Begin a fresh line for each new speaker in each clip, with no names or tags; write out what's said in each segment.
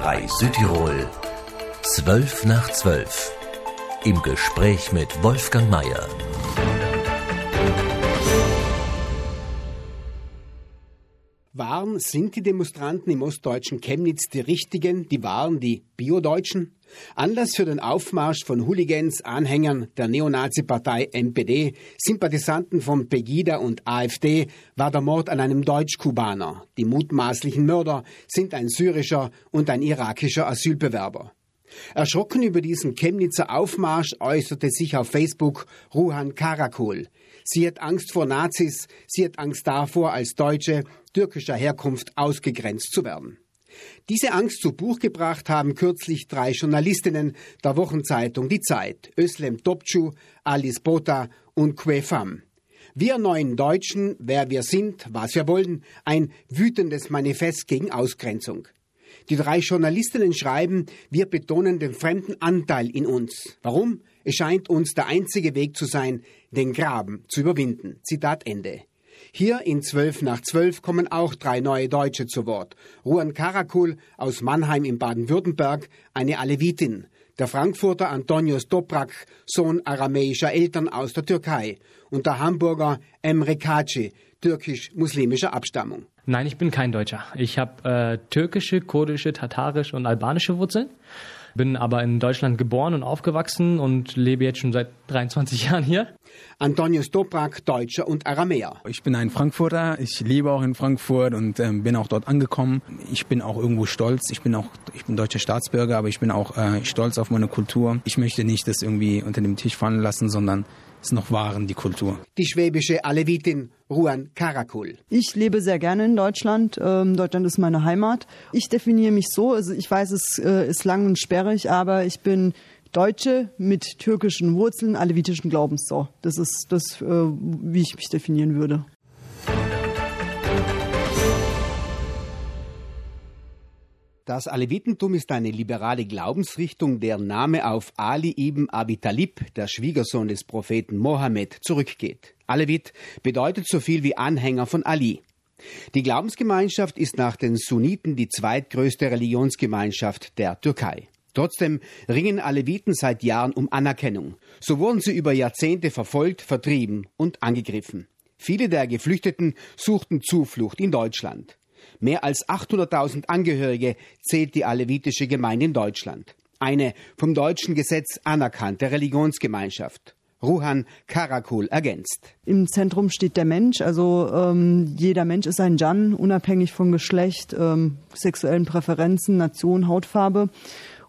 SR3 Südtirol 12 nach 12 im Gespräch mit Wolfgang Mayer.
Waren, sind die Demonstranten im ostdeutschen Chemnitz die richtigen, die waren die Biodeutschen? Anlass für den Aufmarsch von Hooligans, Anhängern der Neonazi-Partei NPD, Sympathisanten von Pegida und AfD war der Mord an einem Deutsch-Kubaner. Die mutmaßlichen Mörder sind ein syrischer und ein irakischer Asylbewerber. Erschrocken über diesen Chemnitzer Aufmarsch äußerte sich auf Facebook Ruhan Karakol. Sie hat Angst vor Nazis, sie hat Angst davor, als Deutsche türkischer Herkunft ausgegrenzt zu werden. Diese Angst zu Buch gebracht haben kürzlich drei Journalistinnen der Wochenzeitung Die Zeit, Özlem Topçu, Alice Bota und Kwe Pham. Wir neuen Deutschen, wer wir sind, was wir wollen, ein wütendes Manifest gegen Ausgrenzung. Die drei Journalistinnen schreiben, wir betonen den fremden Anteil in uns. Warum? Es scheint uns der einzige Weg zu sein, den Graben zu überwinden. Zitat Ende. Hier in 12 nach 12 kommen auch drei neue Deutsche zu Wort. Ruan Karakul aus Mannheim in Baden-Württemberg, eine Alevitin. Der Frankfurter Antonios Dobrak, Sohn aramäischer Eltern aus der Türkei. Und der Hamburger Emre Kaci, türkisch-muslimischer Abstammung.
Nein, ich bin kein Deutscher. Ich habe äh, türkische, kurdische, tatarische und albanische Wurzeln. Bin aber in Deutschland geboren und aufgewachsen und lebe jetzt schon seit 23 Jahren hier.
Antonio Stoprak, Deutscher und Aramäer.
Ich bin ein Frankfurter, ich lebe auch in Frankfurt und ähm, bin auch dort angekommen. Ich bin auch irgendwo stolz. Ich bin auch, ich bin deutscher Staatsbürger, aber ich bin auch äh, stolz auf meine Kultur. Ich möchte nicht das irgendwie unter dem Tisch fallen lassen, sondern es noch wahren, die Kultur.
Die schwäbische Alevitin Ruan Karakul.
Ich lebe sehr gerne in Deutschland. Ähm, Deutschland ist meine Heimat. Ich definiere mich so, also ich weiß, es äh, ist lang und sperrig, aber ich bin Deutsche mit türkischen Wurzeln, alevitischen Glaubens. So, das ist das, äh, wie ich mich definieren würde.
Das Alevitentum ist eine liberale Glaubensrichtung, deren Name auf Ali ibn Abi Talib, der Schwiegersohn des Propheten Mohammed, zurückgeht. Alevit bedeutet so viel wie Anhänger von Ali. Die Glaubensgemeinschaft ist nach den Sunniten die zweitgrößte Religionsgemeinschaft der Türkei. Trotzdem ringen Aleviten seit Jahren um Anerkennung. So wurden sie über Jahrzehnte verfolgt, vertrieben und angegriffen. Viele der Geflüchteten suchten Zuflucht in Deutschland. Mehr als 800.000 Angehörige zählt die alevitische Gemeinde in Deutschland. Eine vom deutschen Gesetz anerkannte Religionsgemeinschaft. Ruhan Karakul ergänzt.
Im Zentrum steht der Mensch, also ähm, jeder Mensch ist ein Jan, unabhängig von Geschlecht, ähm, sexuellen Präferenzen, Nation, Hautfarbe.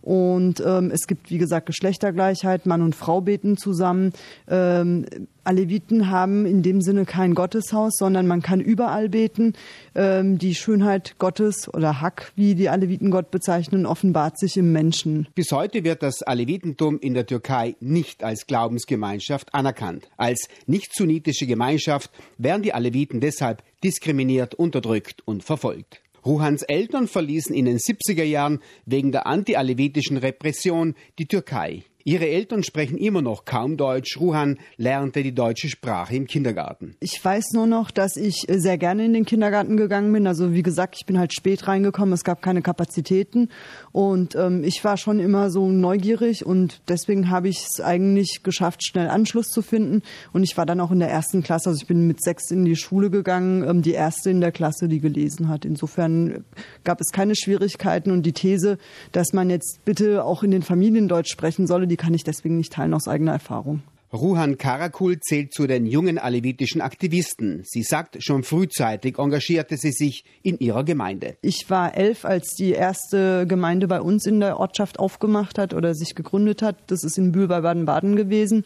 Und ähm, es gibt, wie gesagt, Geschlechtergleichheit. Mann und Frau beten zusammen. Ähm, Aleviten haben in dem Sinne kein Gotteshaus, sondern man kann überall beten. Ähm, die Schönheit Gottes oder Hack, wie die Aleviten Gott bezeichnen, offenbart sich im Menschen.
Bis heute wird das Alevitentum in der Türkei nicht als Glaubensgemeinschaft anerkannt. Als nicht-sunnitische Gemeinschaft werden die Aleviten deshalb diskriminiert, unterdrückt und verfolgt. Ruhans Eltern verließen in den 70er Jahren wegen der anti-alevitischen Repression die Türkei. Ihre Eltern sprechen immer noch kaum Deutsch. Ruhan lernte die deutsche Sprache im Kindergarten.
Ich weiß nur noch, dass ich sehr gerne in den Kindergarten gegangen bin. Also wie gesagt, ich bin halt spät reingekommen. Es gab keine Kapazitäten und ähm, ich war schon immer so neugierig und deswegen habe ich es eigentlich geschafft, schnell Anschluss zu finden. Und ich war dann auch in der ersten Klasse. Also ich bin mit sechs in die Schule gegangen, ähm, die erste in der Klasse, die gelesen hat. Insofern gab es keine Schwierigkeiten und die These, dass man jetzt bitte auch in den Familien Deutsch sprechen solle, die kann ich deswegen nicht teilen aus eigener Erfahrung.
Ruhan Karakul zählt zu den jungen alevitischen Aktivisten. Sie sagt, schon frühzeitig engagierte sie sich in ihrer Gemeinde.
Ich war elf, als die erste Gemeinde bei uns in der Ortschaft aufgemacht hat oder sich gegründet hat. Das ist in Bühl bei Baden-Baden gewesen.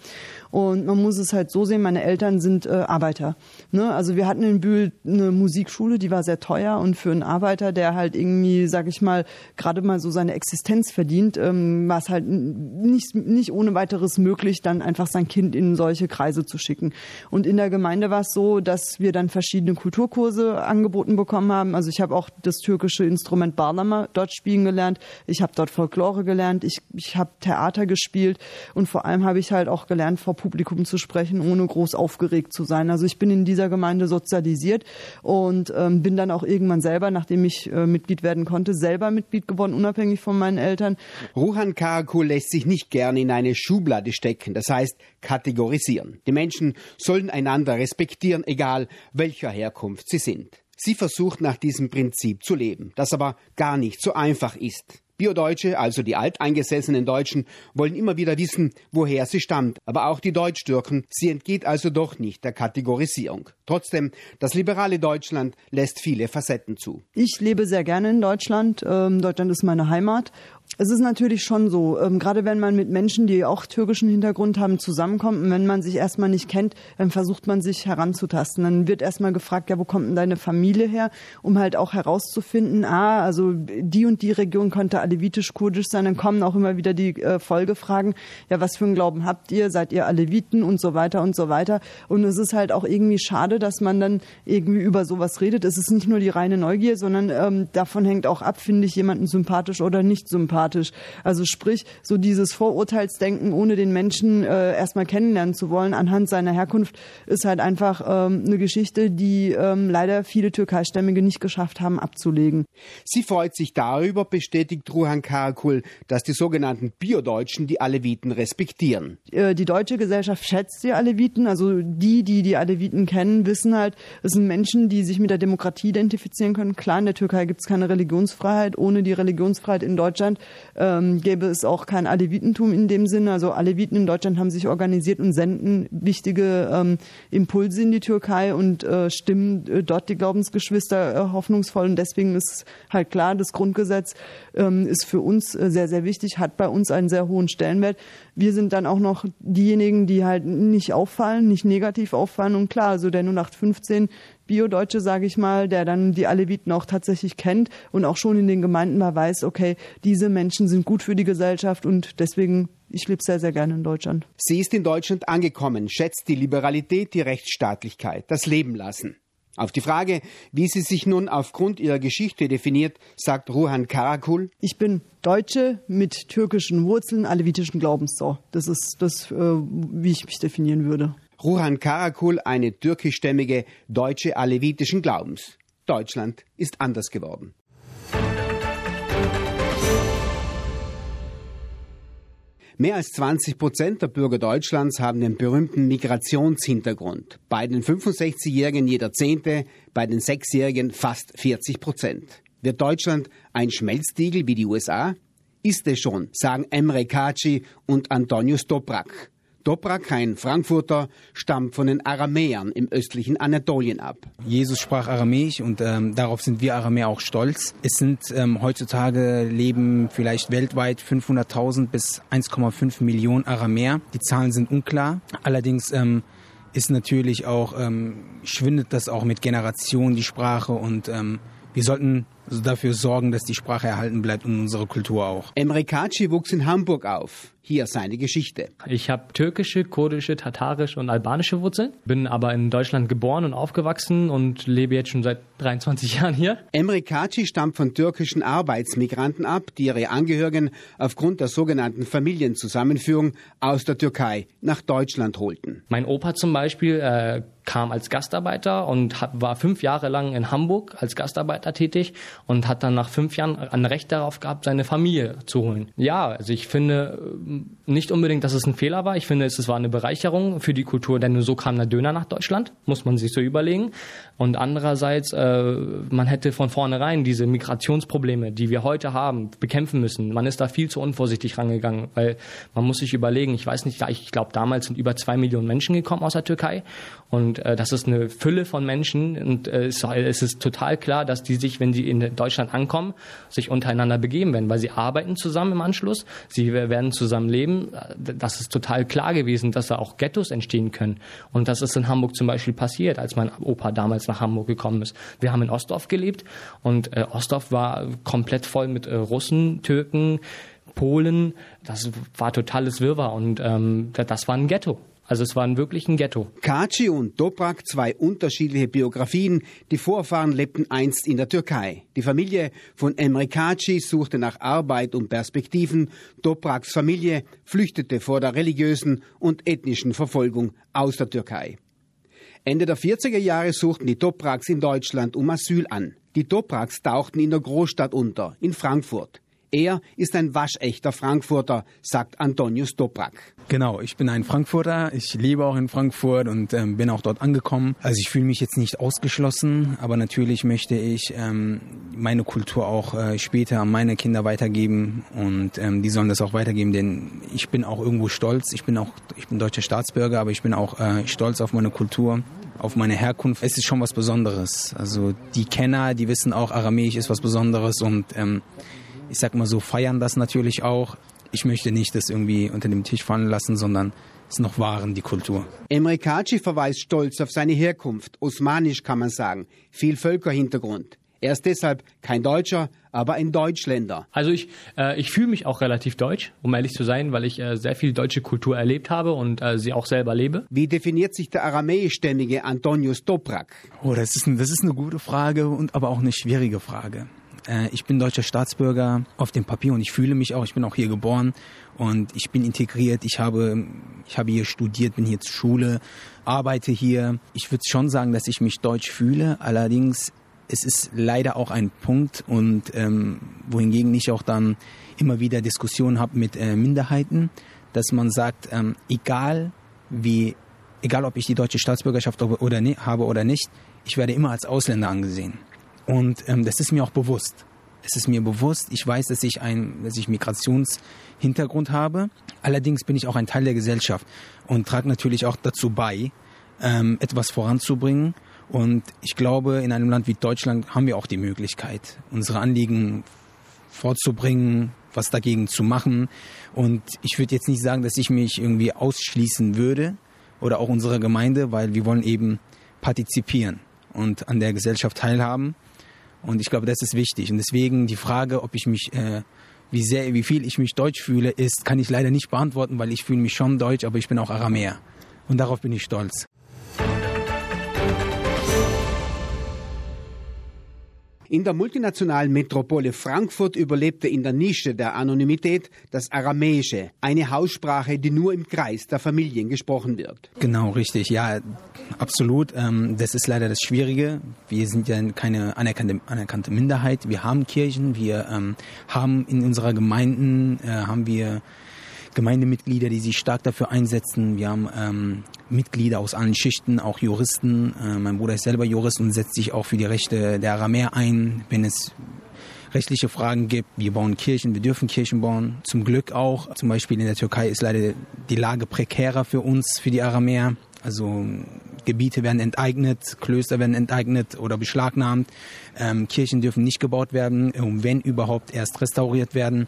Und man muss es halt so sehen, meine Eltern sind äh, Arbeiter. Ne? Also wir hatten in Bühl eine Musikschule, die war sehr teuer und für einen Arbeiter, der halt irgendwie, sag ich mal, gerade mal so seine Existenz verdient, ähm, war es halt nicht, nicht ohne weiteres möglich, dann einfach sein Kind in solche Kreise zu schicken. Und in der Gemeinde war es so, dass wir dann verschiedene Kulturkurse angeboten bekommen haben. Also ich habe auch das türkische Instrument Barlama dort spielen gelernt. Ich habe dort Folklore gelernt. Ich, ich habe Theater gespielt. Und vor allem habe ich halt auch gelernt, vor Publikum zu sprechen, ohne groß aufgeregt zu sein. Also ich bin in dieser Gemeinde sozialisiert und ähm, bin dann auch irgendwann selber, nachdem ich äh, Mitglied werden konnte, selber Mitglied geworden, unabhängig von meinen Eltern.
Ruhan Karakul lässt sich nicht gerne in eine Schublade stecken, das heißt kategorisieren. Die Menschen sollen einander respektieren, egal welcher Herkunft sie sind. Sie versucht nach diesem Prinzip zu leben, das aber gar nicht so einfach ist. Biodeutsche, also die alteingesessenen Deutschen, wollen immer wieder wissen, woher sie stammt. Aber auch die Deutschtürken, sie entgeht also doch nicht der Kategorisierung. Trotzdem, das liberale Deutschland lässt viele Facetten zu.
Ich lebe sehr gerne in Deutschland. Ähm, Deutschland ist meine Heimat es ist natürlich schon so, ähm, gerade wenn man mit Menschen, die auch türkischen Hintergrund haben, zusammenkommt und wenn man sich erstmal nicht kennt, dann versucht man sich heranzutasten. Dann wird erstmal gefragt, ja, wo kommt denn deine Familie her, um halt auch herauszufinden, ah, also die und die Region könnte alevitisch-kurdisch sein. Dann kommen auch immer wieder die äh, Folgefragen, ja, was für einen Glauben habt ihr? Seid ihr Aleviten und so weiter und so weiter. Und es ist halt auch irgendwie schade, dass man dann irgendwie über sowas redet. Es ist nicht nur die reine Neugier, sondern ähm, davon hängt auch ab, finde ich jemanden sympathisch oder nicht sympathisch sympathisch. Also sprich, so dieses Vorurteilsdenken, ohne den Menschen äh, erstmal kennenlernen zu wollen, anhand seiner Herkunft, ist halt einfach ähm, eine Geschichte, die ähm, leider viele Türkeistämmige nicht geschafft haben abzulegen.
Sie freut sich darüber, bestätigt Ruhan Karakul, dass die sogenannten Biodeutschen die Aleviten respektieren.
Äh, die deutsche Gesellschaft schätzt die Aleviten, also die, die die Aleviten kennen, wissen halt, es sind Menschen, die sich mit der Demokratie identifizieren können. Klar, in der Türkei gibt es keine Religionsfreiheit. Ohne die Religionsfreiheit in Deutschland ähm, gäbe es auch kein Alevitentum in dem Sinne. Also Aleviten in Deutschland haben sich organisiert und senden wichtige ähm, Impulse in die Türkei und äh, stimmen äh, dort die Glaubensgeschwister äh, hoffnungsvoll. Und deswegen ist halt klar, das Grundgesetz ähm, ist für uns äh, sehr, sehr wichtig, hat bei uns einen sehr hohen Stellenwert. Wir sind dann auch noch diejenigen, die halt nicht auffallen, nicht negativ auffallen. Und klar, also der 0815 Bio-Deutsche, sage ich mal, der dann die Aleviten auch tatsächlich kennt und auch schon in den Gemeinden mal weiß, okay, diese Menschen sind gut für die Gesellschaft und deswegen ich lebe sehr, sehr gerne in Deutschland.
Sie ist in Deutschland angekommen, schätzt die Liberalität, die Rechtsstaatlichkeit, das Leben lassen. Auf die Frage, wie sie sich nun aufgrund ihrer Geschichte definiert, sagt Ruhan Karakul.
Ich bin Deutsche mit türkischen Wurzeln, alevitischen Glaubens. So, das ist das, äh, wie ich mich definieren würde.
Ruhan Karakul eine türkischstämmige Deutsche alevitischen Glaubens. Deutschland ist anders geworden. Mehr als 20 Prozent der Bürger Deutschlands haben den berühmten Migrationshintergrund. Bei den 65-Jährigen jeder Zehnte, bei den Sechsjährigen fast 40 Prozent. Wird Deutschland ein Schmelztiegel wie die USA? Ist es schon, sagen Emre Kaci und Antonio Stoprak. Dobrak, ein Frankfurter, stammt von den Aramäern im östlichen Anatolien ab.
Jesus sprach Aramäisch und ähm, darauf sind wir Aramäer auch stolz. Es sind ähm, heutzutage leben vielleicht weltweit 500.000 bis 1,5 Millionen Aramäer. Die Zahlen sind unklar. Allerdings ähm, ist natürlich auch, ähm, schwindet das auch mit Generationen die Sprache und ähm, wir sollten dafür sorgen, dass die Sprache erhalten bleibt und unsere Kultur auch.
Emre Kaci wuchs in Hamburg auf. Hier seine Geschichte.
Ich habe türkische, kurdische, tatarische und albanische Wurzeln, bin aber in Deutschland geboren und aufgewachsen und lebe jetzt schon seit 23 Jahren hier.
Emre Kaci stammt von türkischen Arbeitsmigranten ab, die ihre Angehörigen aufgrund der sogenannten Familienzusammenführung aus der Türkei nach Deutschland holten.
Mein Opa zum Beispiel äh, kam als Gastarbeiter und hat, war fünf Jahre lang in Hamburg als Gastarbeiter tätig und hat dann nach fünf Jahren ein Recht darauf gehabt, seine Familie zu holen. Ja, also ich finde nicht unbedingt, dass es ein Fehler war. Ich finde, es war eine Bereicherung für die Kultur, denn nur so kam der Döner nach Deutschland, muss man sich so überlegen. Und andererseits, äh, man hätte von vornherein diese Migrationsprobleme, die wir heute haben, bekämpfen müssen. Man ist da viel zu unvorsichtig rangegangen, weil man muss sich überlegen, ich weiß nicht, ich glaube, damals sind über zwei Millionen Menschen gekommen aus der Türkei und äh, das ist eine Fülle von Menschen und äh, es ist total klar, dass die sich, wenn sie in Deutschland ankommen, sich untereinander begeben werden, weil sie arbeiten zusammen im Anschluss, sie werden zusammen leben. Das ist total klar gewesen, dass da auch Ghettos entstehen können. Und das ist in Hamburg zum Beispiel passiert, als mein Opa damals nach Hamburg gekommen ist. Wir haben in Ostdorf gelebt und äh, Ostdorf war komplett voll mit äh, Russen, Türken, Polen. Das war totales Wirrwarr und ähm, das war ein Ghetto. Also es war wirklich ein Ghetto.
Kaci und Toprak, zwei unterschiedliche Biografien. Die Vorfahren lebten einst in der Türkei. Die Familie von Emre Kaci suchte nach Arbeit und Perspektiven. Topraks Familie flüchtete vor der religiösen und ethnischen Verfolgung aus der Türkei. Ende der 40er Jahre suchten die Topraks in Deutschland um Asyl an. Die Topraks tauchten in der Großstadt unter, in Frankfurt. Er ist ein waschechter Frankfurter, sagt Antonius Toprak.
Genau, ich bin ein Frankfurter. Ich lebe auch in Frankfurt und ähm, bin auch dort angekommen. Also ich fühle mich jetzt nicht ausgeschlossen, aber natürlich möchte ich ähm, meine Kultur auch äh, später an meine Kinder weitergeben und ähm, die sollen das auch weitergeben, denn ich bin auch irgendwo stolz. Ich bin auch, ich bin deutscher Staatsbürger, aber ich bin auch äh, stolz auf meine Kultur auf meine Herkunft. Es ist schon was Besonderes. Also die Kenner, die wissen auch, Aramäisch ist was Besonderes und ähm, ich sag mal so, feiern das natürlich auch. Ich möchte nicht das irgendwie unter dem Tisch fallen lassen, sondern es noch wahren, die Kultur.
Emre Kaci verweist stolz auf seine Herkunft. Osmanisch kann man sagen. Viel Völkerhintergrund. Er ist deshalb kein Deutscher, aber ein Deutschländer.
Also ich, äh, ich fühle mich auch relativ deutsch, um ehrlich zu sein, weil ich äh, sehr viel deutsche Kultur erlebt habe und äh, sie auch selber lebe.
Wie definiert sich der aramäischstämmige Antonius Toprak?
Oh, das ist, das ist eine gute Frage und aber auch eine schwierige Frage. Äh, ich bin deutscher Staatsbürger auf dem Papier und ich fühle mich auch, ich bin auch hier geboren und ich bin integriert. Ich habe, ich habe hier studiert, bin hier zur Schule, arbeite hier. Ich würde schon sagen, dass ich mich deutsch fühle. Allerdings es ist leider auch ein Punkt und ähm, wohingegen ich auch dann immer wieder Diskussionen habe mit äh, Minderheiten, dass man sagt, ähm, egal wie, egal ob ich die deutsche Staatsbürgerschaft oder ne, habe oder nicht, ich werde immer als Ausländer angesehen. Und ähm, das ist mir auch bewusst. Es ist mir bewusst. Ich weiß, dass ich ein, dass ich Migrationshintergrund habe. Allerdings bin ich auch ein Teil der Gesellschaft und trage natürlich auch dazu bei, ähm, etwas voranzubringen. Und ich glaube, in einem Land wie Deutschland haben wir auch die Möglichkeit, unsere Anliegen vorzubringen, was dagegen zu machen. Und ich würde jetzt nicht sagen, dass ich mich irgendwie ausschließen würde oder auch unsere Gemeinde, weil wir wollen eben partizipieren und an der Gesellschaft teilhaben. Und ich glaube, das ist wichtig. Und deswegen die Frage, ob ich mich, äh, wie sehr, wie viel ich mich deutsch fühle, ist, kann ich leider nicht beantworten, weil ich fühle mich schon deutsch, aber ich bin auch Aramäer. Und darauf bin ich stolz.
In der multinationalen Metropole Frankfurt überlebte in der Nische der Anonymität das Aramäische, eine Haussprache, die nur im Kreis der Familien gesprochen wird.
Genau, richtig. Ja, absolut. Ähm, das ist leider das Schwierige. Wir sind ja keine anerkannte, anerkannte Minderheit. Wir haben Kirchen, wir ähm, haben in unserer Gemeinden, äh, haben wir Gemeindemitglieder, die sich stark dafür einsetzen. Wir haben ähm, Mitglieder aus allen Schichten, auch Juristen. Äh, mein Bruder ist selber Jurist und setzt sich auch für die Rechte der Aramäer ein, wenn es rechtliche Fragen gibt. Wir bauen Kirchen, wir dürfen Kirchen bauen. Zum Glück auch. Zum Beispiel in der Türkei ist leider die Lage prekärer für uns, für die Aramäer. Also Gebiete werden enteignet, Klöster werden enteignet oder beschlagnahmt. Ähm, Kirchen dürfen nicht gebaut werden, wenn überhaupt erst restauriert werden.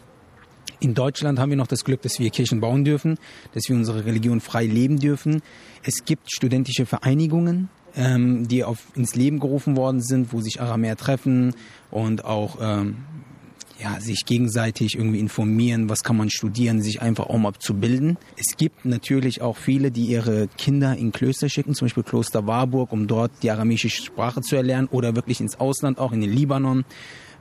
In Deutschland haben wir noch das Glück, dass wir Kirchen bauen dürfen, dass wir unsere Religion frei leben dürfen. Es gibt studentische Vereinigungen, ähm, die auf, ins Leben gerufen worden sind, wo sich Aramäer treffen und auch ähm, ja, sich gegenseitig irgendwie informieren, was kann man studieren, sich einfach auch mal zu bilden. Es gibt natürlich auch viele, die ihre Kinder in Klöster schicken, zum Beispiel Kloster Warburg, um dort die aramäische Sprache zu erlernen oder wirklich ins Ausland, auch in den Libanon.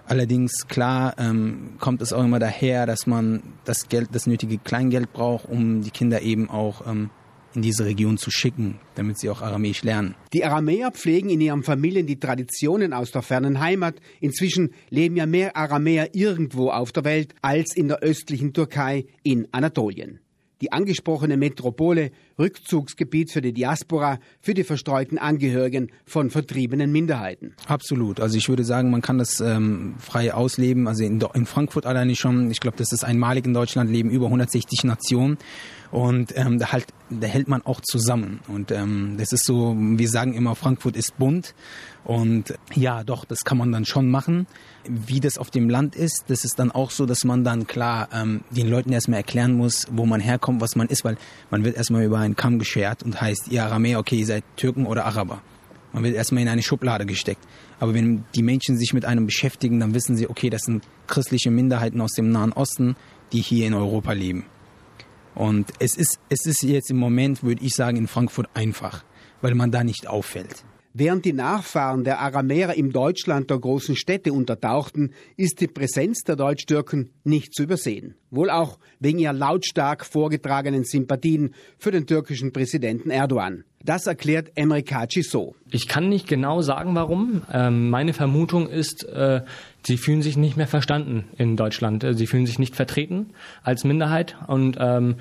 Allerdings klar ähm, kommt es auch immer daher, dass man das Geld, das nötige Kleingeld braucht, um die Kinder eben auch ähm, in diese Region zu schicken, damit sie auch Aramäisch lernen.
Die Aramäer pflegen in ihren Familien die Traditionen aus der fernen Heimat. Inzwischen leben ja mehr Aramäer irgendwo auf der Welt als in der östlichen Türkei in Anatolien die angesprochene Metropole Rückzugsgebiet für die Diaspora, für die verstreuten Angehörigen von vertriebenen Minderheiten.
Absolut. Also ich würde sagen, man kann das ähm, frei ausleben. Also in, in Frankfurt alleine schon, ich glaube, das ist einmalig in Deutschland, leben über 160 Nationen. Und ähm, halt, da hält man auch zusammen. Und ähm, das ist so, wir sagen immer, Frankfurt ist bunt. Und ja, doch, das kann man dann schon machen. Wie das auf dem Land ist, das ist dann auch so, dass man dann klar ähm, den Leuten erstmal erklären muss, wo man herkommt, was man ist, weil man wird erstmal über einen Kamm geschert und heißt, ihr Aramä, okay, ihr seid Türken oder Araber. Man wird erstmal in eine Schublade gesteckt. Aber wenn die Menschen sich mit einem beschäftigen, dann wissen sie, okay, das sind christliche Minderheiten aus dem Nahen Osten, die hier in Europa leben. Und es ist, es ist jetzt im Moment, würde ich sagen, in Frankfurt einfach, weil man da nicht auffällt.
Während die Nachfahren der Aramäer im Deutschland der großen Städte untertauchten, ist die Präsenz der Deutsch-Türken nicht zu übersehen. Wohl auch wegen ihrer lautstark vorgetragenen Sympathien für den türkischen Präsidenten Erdogan. Das erklärt Emre Kaci so.
Ich kann nicht genau sagen, warum. Ähm, meine Vermutung ist, äh, sie fühlen sich nicht mehr verstanden in Deutschland. Sie fühlen sich nicht vertreten als Minderheit. Und ähm,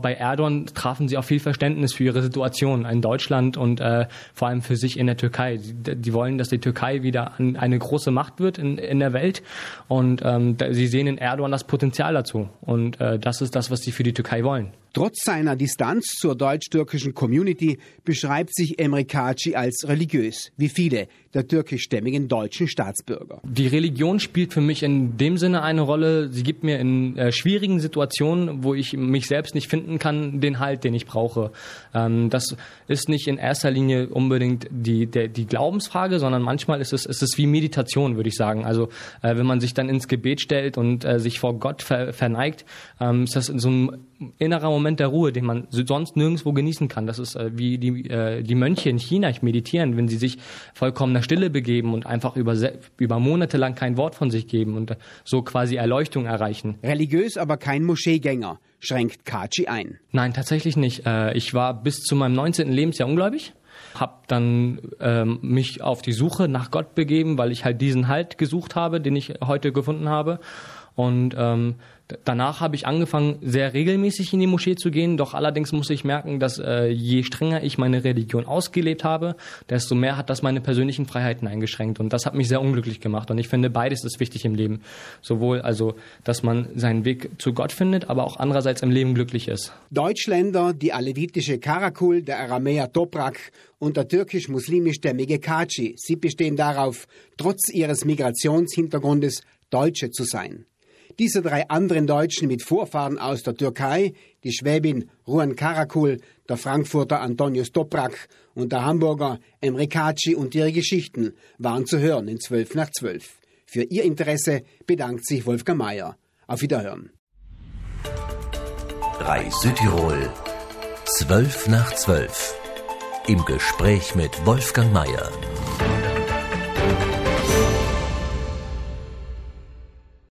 bei Erdogan trafen sie auch viel Verständnis für ihre Situation in Deutschland und äh, vor allem für sich in der Türkei. Die wollen, dass die Türkei wieder eine große Macht wird in, in der Welt. Und ähm, sie sehen in Erdogan das Potenzial dazu. Und äh, das ist das, was sie für die Türkei wollen.
Trotz seiner Distanz zur deutsch-türkischen Community beschreibt sich Emre Kaci als religiös, wie viele der türkischstämmigen deutschen Staatsbürger.
Die Religion spielt für mich in dem Sinne eine Rolle. Sie gibt mir in äh, schwierigen Situationen, wo ich mich selbst nicht finden kann, den Halt, den ich brauche. Ähm, das ist nicht in erster Linie unbedingt die, der, die Glaubensfrage, sondern manchmal ist es, ist es wie Meditation, würde ich sagen. Also äh, wenn man sich dann ins Gebet stellt und äh, sich vor Gott ver, verneigt, ähm, ist das so einem innerer Moment der Ruhe, den man sonst nirgendwo genießen kann. Das ist äh, wie die, äh, die Mönche in China meditieren, wenn sie sich vollkommener Stille begeben und einfach über, über Monate lang kein Wort von sich geben und so quasi Erleuchtung erreichen.
Religiös, aber kein Moscheegänger, schränkt Kaci ein.
Nein, tatsächlich nicht. Äh, ich war bis zu meinem 19. Lebensjahr ungläubig habe dann ähm, mich auf die Suche nach Gott begeben, weil ich halt diesen Halt gesucht habe, den ich heute gefunden habe. Und ähm, Danach habe ich angefangen, sehr regelmäßig in die Moschee zu gehen. Doch allerdings muss ich merken, dass äh, je strenger ich meine Religion ausgelebt habe, desto mehr hat das meine persönlichen Freiheiten eingeschränkt. Und das hat mich sehr unglücklich gemacht. Und ich finde, beides ist wichtig im Leben. Sowohl also, dass man seinen Weg zu Gott findet, aber auch andererseits im Leben glücklich ist.
Deutschländer, die alevitische Karakul, der Aramäer Toprak und der türkisch-muslimisch-stämmige Kaci, sie bestehen darauf, trotz ihres Migrationshintergrundes Deutsche zu sein. Diese drei anderen Deutschen mit Vorfahren aus der Türkei, die Schwäbin Ruan Karakul, der Frankfurter Antonius Toprak und der Hamburger Emre Kaci und ihre Geschichten waren zu hören in 12 nach 12. Für Ihr Interesse bedankt sich Wolfgang Mayer. Auf Wiederhören.
3 Südtirol 12 nach 12. Im Gespräch mit Wolfgang Mayer.